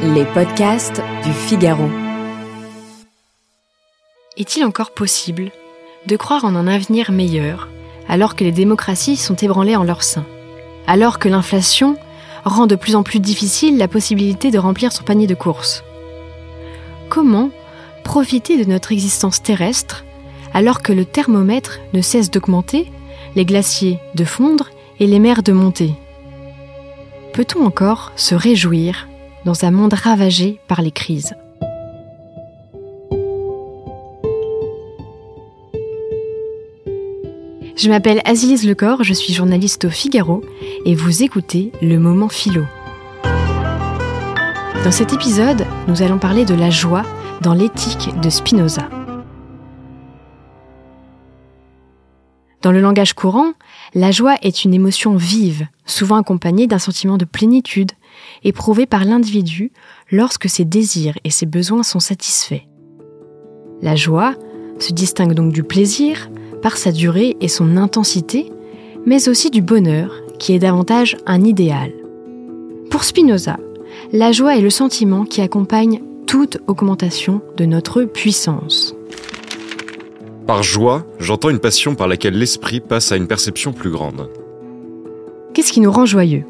Les podcasts du Figaro. Est-il encore possible de croire en un avenir meilleur alors que les démocraties sont ébranlées en leur sein Alors que l'inflation rend de plus en plus difficile la possibilité de remplir son panier de courses? Comment profiter de notre existence terrestre alors que le thermomètre ne cesse d'augmenter, les glaciers de fondre et les mers de monter? Peut-on encore se réjouir dans un monde ravagé par les crises. Je m'appelle Azilise Lecor, je suis journaliste au Figaro et vous écoutez Le Moment Philo. Dans cet épisode, nous allons parler de la joie dans l'éthique de Spinoza. Dans le langage courant, la joie est une émotion vive, souvent accompagnée d'un sentiment de plénitude, éprouvé par l'individu lorsque ses désirs et ses besoins sont satisfaits. La joie se distingue donc du plaisir par sa durée et son intensité, mais aussi du bonheur, qui est davantage un idéal. Pour Spinoza, la joie est le sentiment qui accompagne toute augmentation de notre puissance. Par joie, j'entends une passion par laquelle l'esprit passe à une perception plus grande. Qu'est-ce qui nous rend joyeux?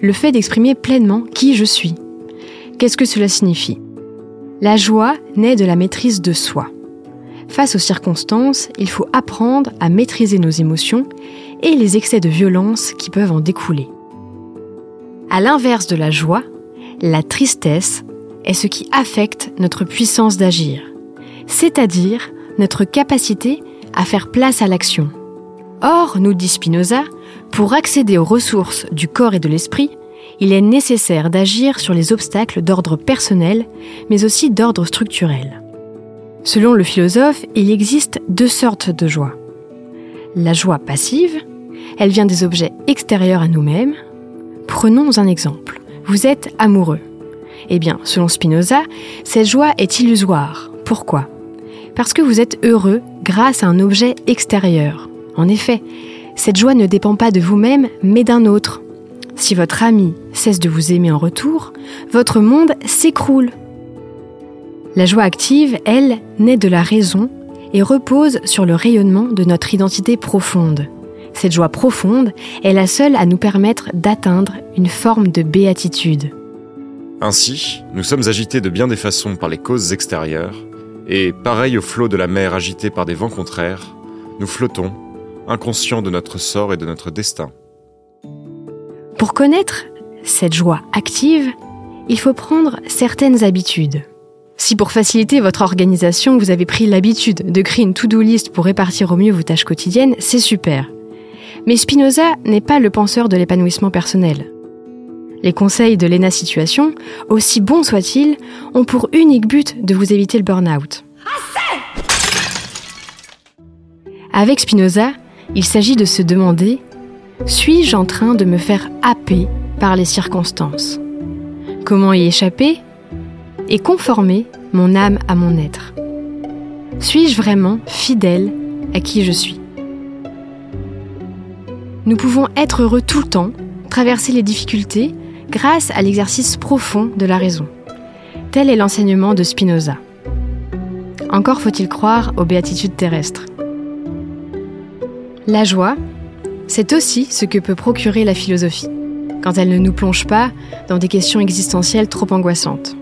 Le fait d'exprimer pleinement qui je suis. Qu'est-ce que cela signifie? La joie naît de la maîtrise de soi. Face aux circonstances, il faut apprendre à maîtriser nos émotions et les excès de violence qui peuvent en découler. À l'inverse de la joie, la tristesse est ce qui affecte notre puissance d'agir, c'est-à-dire notre capacité à faire place à l'action. Or, nous dit Spinoza, pour accéder aux ressources du corps et de l'esprit, il est nécessaire d'agir sur les obstacles d'ordre personnel, mais aussi d'ordre structurel. Selon le philosophe, il existe deux sortes de joie. La joie passive, elle vient des objets extérieurs à nous-mêmes. Prenons un exemple. Vous êtes amoureux. Eh bien, selon Spinoza, cette joie est illusoire. Pourquoi? Parce que vous êtes heureux grâce à un objet extérieur. En effet, cette joie ne dépend pas de vous-même, mais d'un autre. Si votre ami cesse de vous aimer en retour, votre monde s'écroule. La joie active, elle, naît de la raison et repose sur le rayonnement de notre identité profonde. Cette joie profonde est la seule à nous permettre d'atteindre une forme de béatitude. Ainsi, nous sommes agités de bien des façons par les causes extérieures, et, pareil au flot de la mer agité par des vents contraires, nous flottons, inconscients de notre sort et de notre destin. Pour connaître cette joie active, il faut prendre certaines habitudes. Si pour faciliter votre organisation, vous avez pris l'habitude de créer une to-do list pour répartir au mieux vos tâches quotidiennes, c'est super. Mais Spinoza n'est pas le penseur de l'épanouissement personnel. Les conseils de Lena Situation, aussi bons soient-ils, ont pour unique but de vous éviter le burn-out. Avec Spinoza, il s'agit de se demander suis-je en train de me faire happer par les circonstances? Comment y échapper et conformer mon âme à mon être? Suis-je vraiment fidèle à qui je suis? Nous pouvons être heureux tout le temps, traverser les difficultés grâce à l'exercice profond de la raison. Tel est l'enseignement de Spinoza. Encore faut-il croire aux béatitudes terrestres. La joie, c'est aussi ce que peut procurer la philosophie, quand elle ne nous plonge pas dans des questions existentielles trop angoissantes.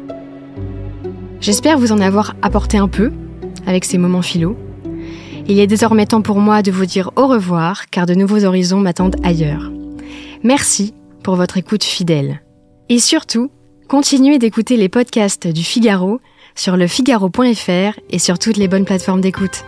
J'espère vous en avoir apporté un peu avec ces moments philo. Il est désormais temps pour moi de vous dire au revoir car de nouveaux horizons m'attendent ailleurs. Merci pour votre écoute fidèle. Et surtout, continuez d'écouter les podcasts du Figaro sur lefigaro.fr et sur toutes les bonnes plateformes d'écoute.